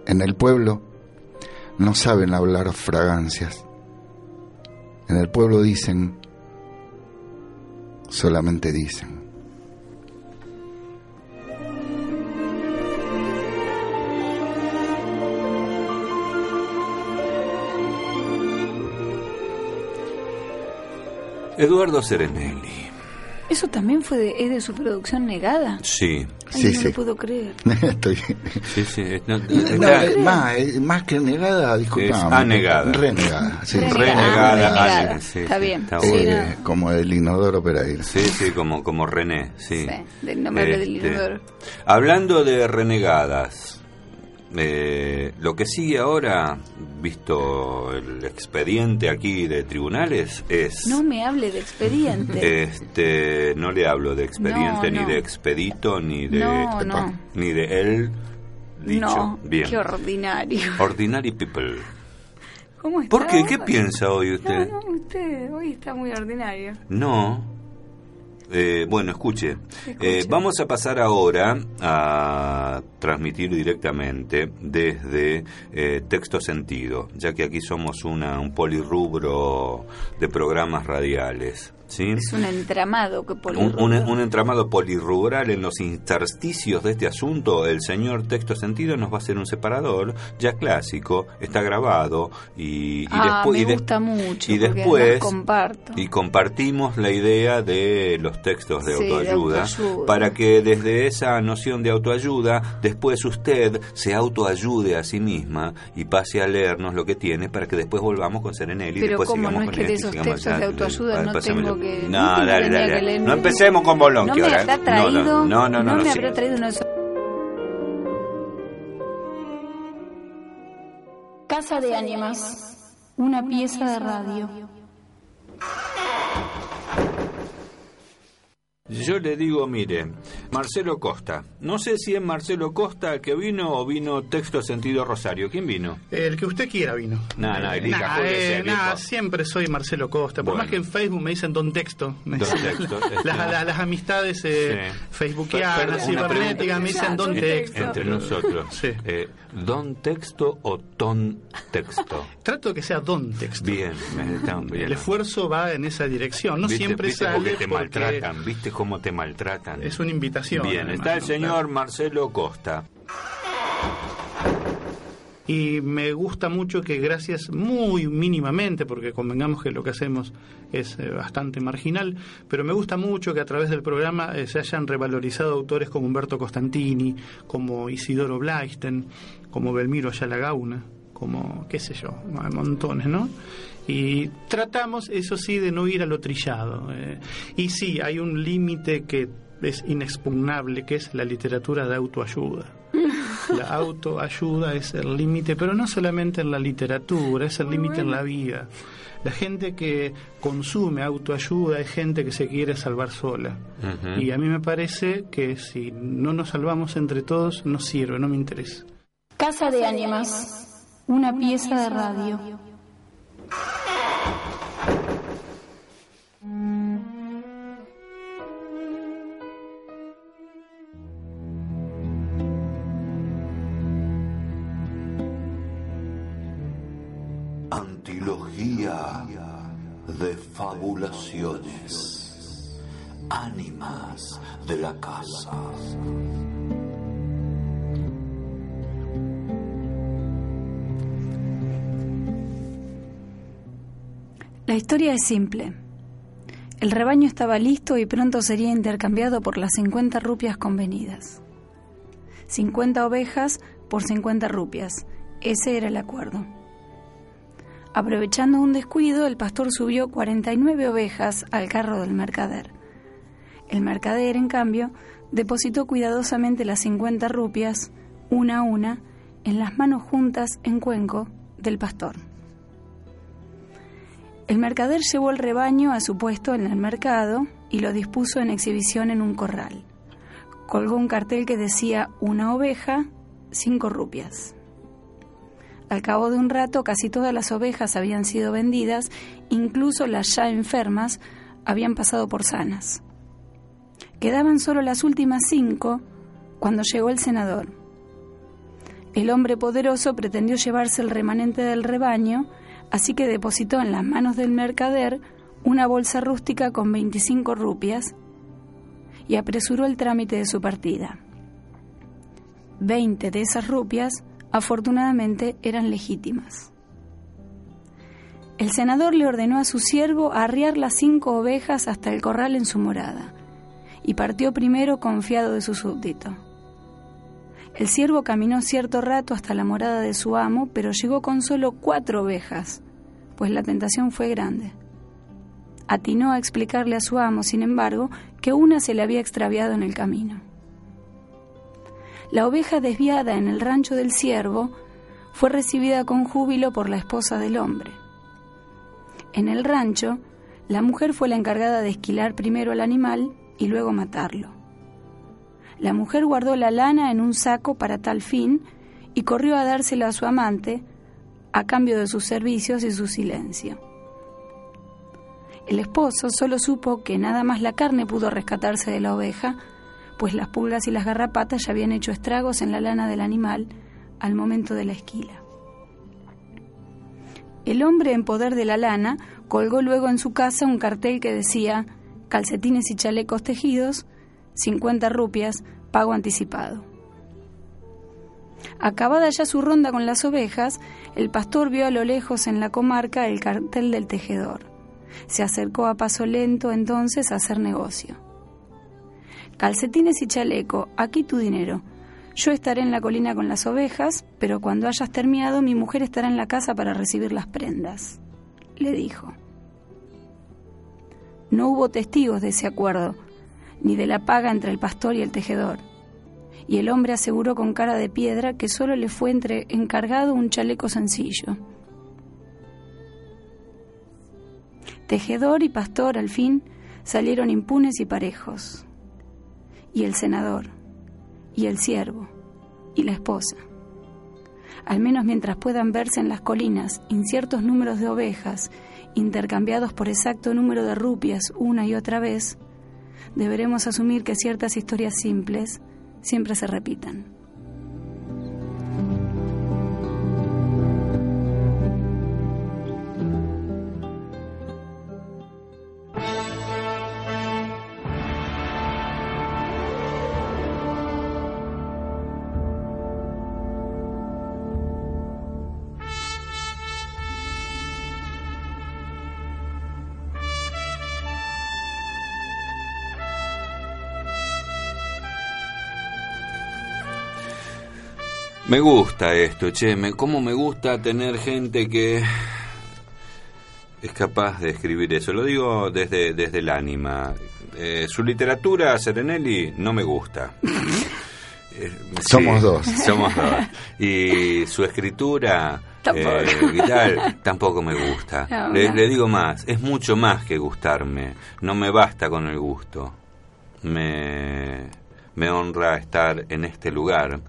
En el pueblo no saben hablar fragancias. En el pueblo dicen, solamente dicen. Eduardo Serenelli. ¿Eso también fue de, es de su producción negada? Sí. Ay, Sí, no sí. lo puedo creer. Estoy... Sí, sí. no, No, más, más que negada, disculpa. Es anegada. Renegada, sí. Renegada. renegada. sí, Está sí, bien. está Sí, bueno. Eh, como el inodoro Pereira. Sí, sí, como, como René, sí. Sí, del nombre del Este, inodoro. Hablando de renegadas, eh, lo que sigue ahora, visto el expediente aquí de tribunales, es... No me hable de expediente. Este, no le hablo de expediente, No, ni de expedito, ni de... No, no. Ni de él dicho. no, Bien. qué ordinario. Ordinary people. ¿Cómo está? ¿Por qué? ¿Qué piensa hoy No, usted? no, usted hoy está muy ordinario. No. Eh, bueno, escuche. Escuche. Eh, vamos a pasar ahora a transmitir directamente desde eh, Texto Sentido, ya que aquí somos una, un polirrubro de programas radiales. ¿Sí? Es un entramado que Un, un- un entramado polirrubral en los intersticios de este asunto, el señor Texto Sentido nos va a hacer un separador ya clásico, está grabado y, y ah, después... me y de- gusta mucho. y después- comparto. y compartimos la idea de los textos de Sí, de autoayuda, para que desde esa noción de autoayuda después usted se autoayude a sí misma y pase a leernos lo que tiene para que después volvamos con Serenelli y después sigamos no es con que de y esos textos de autoayuda no pásamelo. Que- No, no dale, dale. No empecemos con Bolón, no me ahora- habrá no, traído, no, no, no, no, me sí. habrá traído uno de esos- Casa de Ánimas, una pieza de radio. Yo le digo, mire, Marcelo Costa. No sé si es Marcelo Costa el que vino o vino Texto Sentido Rosario. ¿Quién vino? El que usted quiera vino. No, no, elija, Nah, eh, nah, siempre soy Marcelo Costa. Por Bueno. más que en Facebook me dicen Don Texto. Me Don dicen- Texto, las, este. las- las amistades eh, Sí. facebookianas cibernéticas me dicen Don Texto. Entre nosotros. Sí. Eh, ¿Don Texto o Ton Texto? Trato que sea Don Texto. Bien, me bien. El esfuerzo va en esa dirección. No ¿Viste, siempre viste sale porque te porque maltratan? ¿Viste cómo te maltratan? es una invitación. Bien, además, está el ¿no? señor Marcelo Costa. Y me gusta mucho que gracias muy mínimamente, porque convengamos que lo que hacemos es eh, bastante marginal, pero me gusta mucho que a través del programa eh, se hayan revalorizado autores como Humberto Costantini, como Isidoro Blaisten, como Belmiro Ayala Gauna, como qué sé yo, hay montones, ¿no? Y tratamos, eso sí, de no ir a lo trillado. eh. Y sí, hay un límite que es inexpugnable, que es la literatura de autoayuda. La autoayuda es el límite, pero no solamente en la literatura, es el límite en la vida. La gente que consume autoayuda es gente que se quiere salvar sola. Ujú. Y a mí me parece que si no nos salvamos entre todos, no sirve, no me interesa. Casa de Ánimas, una pieza de radio. Antilogía de fabulaciones. Ánimas de la casa. La historia es simple. El rebaño estaba listo y pronto sería intercambiado por las 50 rupias convenidas. 50 ovejas por 50 rupias. Ese era el acuerdo. Aprovechando un descuido, el pastor subió 49 ovejas al carro del mercader. El mercader, en cambio, depositó cuidadosamente las 50 rupias, una a una, en las manos juntas en cuenco del pastor. El mercader llevó el rebaño a su puesto en el mercado y lo dispuso en exhibición en un corral. Colgó un cartel que decía una oveja, cinco rupias. Al cabo de un rato casi todas las ovejas habían sido vendidas, incluso las ya enfermas habían pasado por sanas. Quedaban solo las últimas cinco cuando llegó el senador. El hombre poderoso pretendió llevarse el remanente del rebaño, así que depositó en las manos del mercader una bolsa rústica con 25 rupias y apresuró el trámite de su partida. Veinte de esas rupias, afortunadamente, eran legítimas. El senador le ordenó a su siervo arriar las cinco ovejas hasta el corral en su morada, y partió primero confiado de su súbdito. El siervo caminó cierto rato hasta la morada de su amo, pero llegó con solo cuatro ovejas, pues la tentación fue grande. Atinó a explicarle a su amo, sin embargo, que una se le había extraviado en el camino. La oveja desviada en el rancho del siervo fue recibida con júbilo por la esposa del hombre. En el rancho, la mujer fue la encargada de esquilar primero al animal y luego matarlo. La mujer guardó la lana en un saco para tal fin y corrió a dársela a su amante a cambio de sus servicios y su silencio. El esposo solo supo que nada más la carne pudo rescatarse de la oveja, pues las pulgas y las garrapatas ya habían hecho estragos en la lana del animal al momento de la esquila. El hombre en poder de la lana colgó luego en su casa un cartel que decía calcetines y chalecos tejidos, 50 rupias, pago anticipado. Acabada ya su ronda con las ovejas, el pastor vio a lo lejos en la comarca el cartel del tejedor. Se acercó a paso lento entonces a hacer negocio. Calcetines y chaleco, aquí tu dinero. Yo estaré en la colina con las ovejas, pero cuando hayas terminado mi mujer estará en la casa para recibir las prendas, le dijo. No hubo testigos de ese acuerdo, ni de la paga entre el pastor y el tejedor. Y el hombre aseguró con cara de piedra que solo le fue entre encargado un chaleco sencillo. Tejedor y pastor al fin salieron impunes y parejos. Y el senador, y el siervo, y la esposa. Al menos mientras puedan verse en las colinas inciertos números de ovejas intercambiados por exacto número de rupias una y otra vez, deberemos asumir que ciertas historias simples siempre se repitan. Me gusta esto, che, me, cómo me gusta tener gente que es capaz de escribir eso. Lo digo desde, desde el ánima. Eh, su literatura, Serenelli, no me gusta. Eh, Somos dos. Somos dos. Y su escritura, Tampoco. eh, y tal, tampoco me gusta. No, le, no. le digo más, es mucho más que gustarme. No me basta con el gusto. Me, me honra estar en este lugar.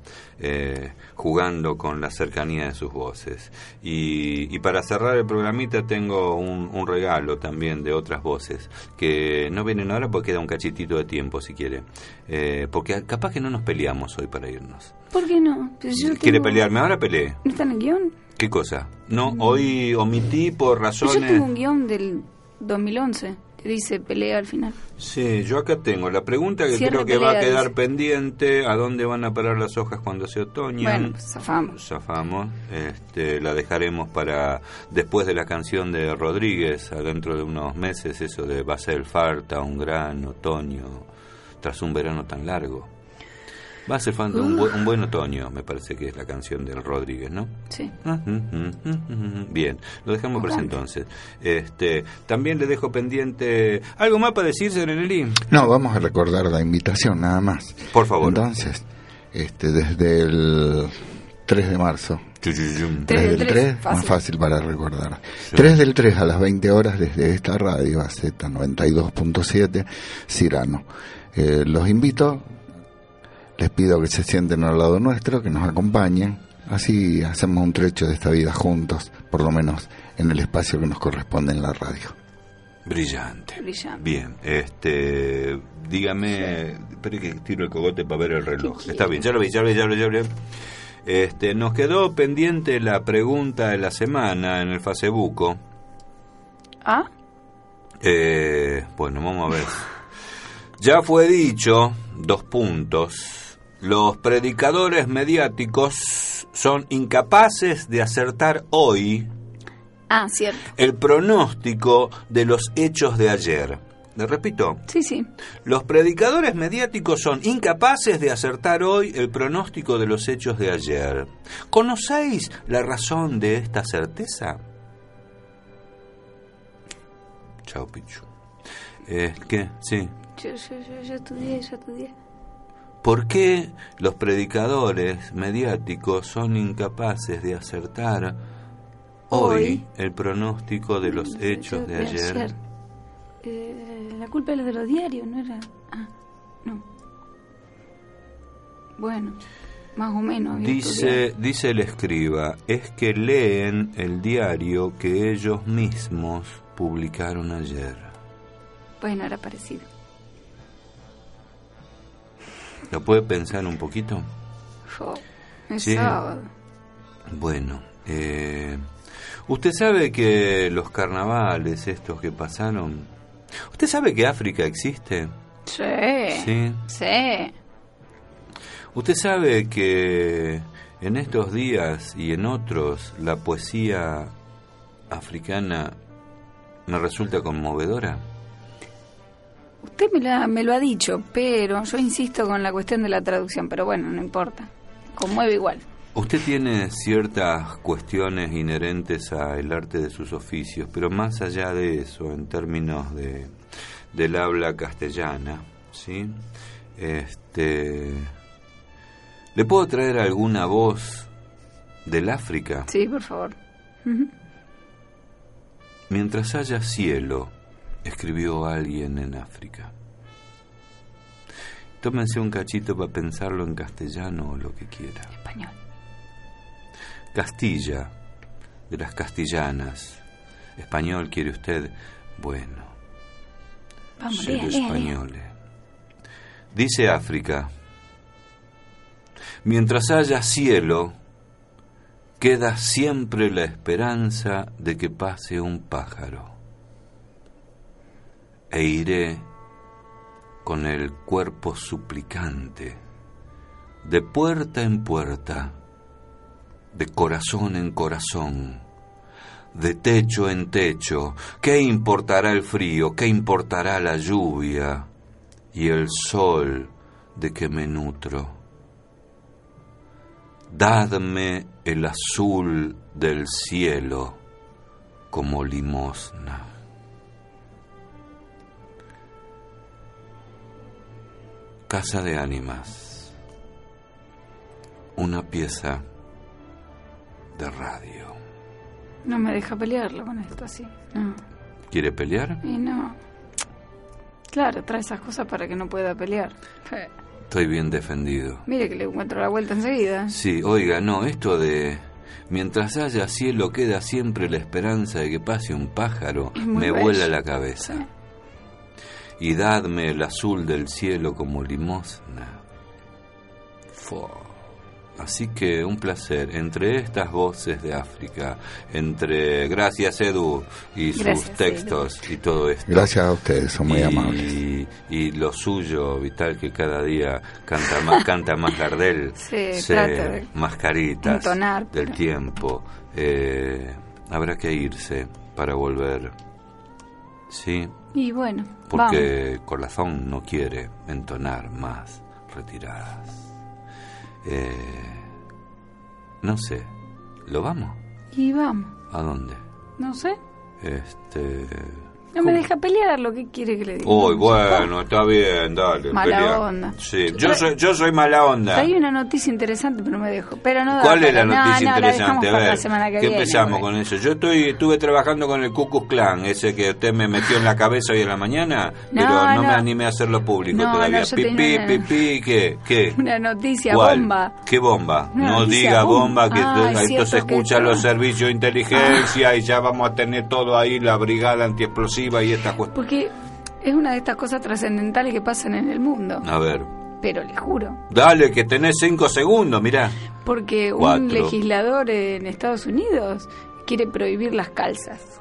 eh, jugando con la cercanía de sus voces. Y, y para cerrar el programita tengo un, un regalo también de otras voces que no vienen ahora porque queda un cachitito de tiempo si quiere. Eh, porque capaz que no nos peleamos hoy para irnos. ¿Por qué no? Pues yo ¿Quiere tengo- pelearme ahora? Peleé. ¿No está en el guion? ¿Qué cosa? No, hoy omití por Pues yo razones... tengo un guion del 2011 dice pelea al final. Sí, yo acá tengo la pregunta que Cierre creo que va a quedar dice. pendiente, ¿a dónde van a parar las hojas cuando se otoñan? Bueno, pues zafamos. Zafamos, este, la dejaremos para después de la canción de Rodríguez, adentro de unos meses, eso de va a ser falta un gran otoño tras un verano tan largo. Va a ser falta un, bu- un buen otoño, me parece que es la canción del Rodríguez, ¿no? Sí. Bien, lo dejamos por ese entonces. Este, también le dejo pendiente algo más para decir, Serenelli. No, vamos a recordar la invitación nada más. Por favor. Entonces, este, desde el 3 de marzo Chuyuyum. 3 del 3, más fácil. para recordar. 3 del 3 a las 20 horas desde esta radio, a Z92.7, Cirano. Eh, los invito, les pido que se sienten al lado nuestro, que nos acompañen, así hacemos un trecho de esta vida juntos, por lo menos en el espacio que nos corresponde en la radio. Brillante. Brillante. Bien, este, dígame, espere que tiro el cogote para ver el reloj. ¿Qué Está bien, ya lo vi, ya lo vi, ya lo vi, ya lo vi. Este, nos quedó pendiente la pregunta de la semana en el Facebook. ¿Ah? Eh, bueno, vamos a ver. Ya fue dicho, dos puntos, los predicadores mediáticos son incapaces de acertar hoy Ah, cierto. el pronóstico de los hechos de ayer. Le repito, Sí, sí. los predicadores mediáticos son incapaces de acertar hoy el pronóstico de los hechos de ayer. ¿Conocéis la razón de esta certeza? Chao, Pichu. Eh, ¿Qué? Sí. Yo, yo, yo, yo estudié, yo estudié. ¿Por qué los predicadores mediáticos son incapaces de acertar hoy, Hoy. el pronóstico de los hechos de ayer? Eh, la culpa es de los diarios, ¿no era? Ah, no. Bueno, más o menos. Dice, dice el escriba, es que leen el diario que ellos mismos publicaron ayer. Bueno, era parecido. ¿Lo puede pensar un poquito? Es Sí. sábado. Bueno, eh, usted sabe que los carnavales estos que pasaron, ¿usted sabe que África existe? Sí. Sí. Sí. ¿Usted sabe que en estos días y en otros la poesía africana me resulta conmovedora? Usted me, la- me lo ha dicho, pero yo insisto con la cuestión de la traducción, pero bueno, no importa. Conmueve igual. Usted tiene ciertas cuestiones inherentes al arte de sus oficios, pero más allá de eso, en términos de del habla castellana, ¿sí? Este ¿Le puedo traer alguna voz del África? Sí, por favor. Mientras haya cielo, escribió alguien en África. Tómense un cachito para pensarlo en castellano o lo que quiera. Español. Castilla, de las castellanas. Español, ¿quiere usted? Bueno, Vamos, soy lea, lea, lea. español. Dice África, mientras haya cielo, queda siempre la esperanza de que pase un pájaro. E iré con el cuerpo suplicante, de puerta en puerta, de corazón en corazón, de techo en techo, ¿qué importará el frío? ¿Qué importará la lluvia y el sol de que me nutro? Dadme el azul del cielo como limosna. Casa de ánimas. Una pieza de radio. No me deja pelearlo con esto así. No. ¿Quiere pelear? Y no. Claro, trae esas cosas para que no pueda pelear. Estoy bien defendido. Mire que le encuentro la vuelta enseguida. Sí, oiga, no, esto de... Mientras haya cielo queda siempre la esperanza de que pase un pájaro, me bello. vuela la cabeza. Y dadme el azul del cielo como limosna. Fo. Así que un placer. Entre estas voces de África, entre Gracias Edu y sus textos y todo esto. Gracias a ustedes, son muy y, amables. Y lo suyo, Vital, que cada día canta más, canta más Gardel, Sí, se- trata de más caritas entonar, del pero- tiempo. Eh, habrá que irse para volver. Sí, Y bueno, porque corazón no quiere entonar más retiradas. Eh, no sé, ¿lo vamos. Y vamos. ¿A dónde? No sé. Este, No me deja pelear, lo que quiere que le diga. Uy, bueno, está bien, dale. Mala pelea. onda. Sí, yo soy, yo soy mala onda. Hay una noticia interesante, pero me dejo. Pero no da ¿Cuál es la no, noticia no, la dejamos interesante? A ver, la semana que ¿qué viene, empezamos güey. con eso? Yo estoy, estuve trabajando con el Ku Klux Klan, ese que usted me metió en la cabeza hoy en la mañana, pero no, me animé a hacerlo público todavía. pipí, una- pipí, ¿qué? ¿Qué? Una noticia ¿Cuál? bomba. ¿Qué bomba? Una no diga bomba. bomba, que Ah, te- es esto se cierto que escucha los servicios de inteligencia y ya vamos a tener todo ahí, la brigada antiexplosiva y estas cuestiones. Porque es una de estas cosas trascendentales que pasan en el mundo. A ver, Pero le juro. dale, que tenés cinco segundos, mirá. Porque un legislador en Estados Unidos quiere prohibir las calzas.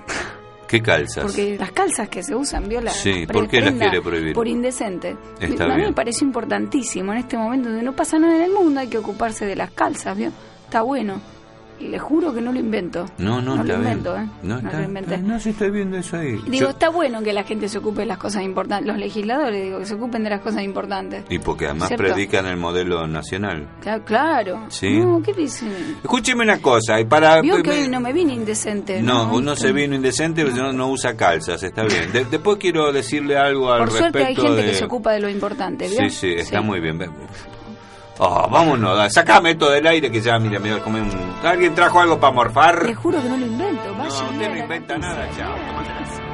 ¿Qué calzas? Porque las calzas que se usan, viola. Sí, ¿por qué las quiere prohibir? Por indecente. Está a mí bien. me pareció importantísimo en este momento donde no pasa nada en el mundo, hay que ocuparse de las calzas, ¿vio? Está bueno. Y le juro que no lo invento. No, no, no lo bien. invento, ¿eh? No, No está, lo inventé. está- no, sí estoy viendo eso ahí. Digo, Yo- está bueno que la gente se ocupe de las cosas importantes. Los legisladores, digo, que se ocupen de las cosas importantes. Y porque además ¿Cierto? predican el modelo nacional. Claro, claro. Sí. No, ¿qué dicen? Escúcheme una cosa, y para... Vio que me- hoy no me vine indecente. No, uno se vino indecente, pero no, no usa calzas, está bien. De- después quiero decirle algo al Por suerte hay respecto gente de... que se ocupa de lo importante, ¿vio? Sí, sí, está muy bien. Oh, vámonos, sacame esto del aire que ya, mira, me voy a comer un... ¿Alguien trajo algo para morfar? Le juro que no lo invento. Vaya, No, usted no inventa nada, chao.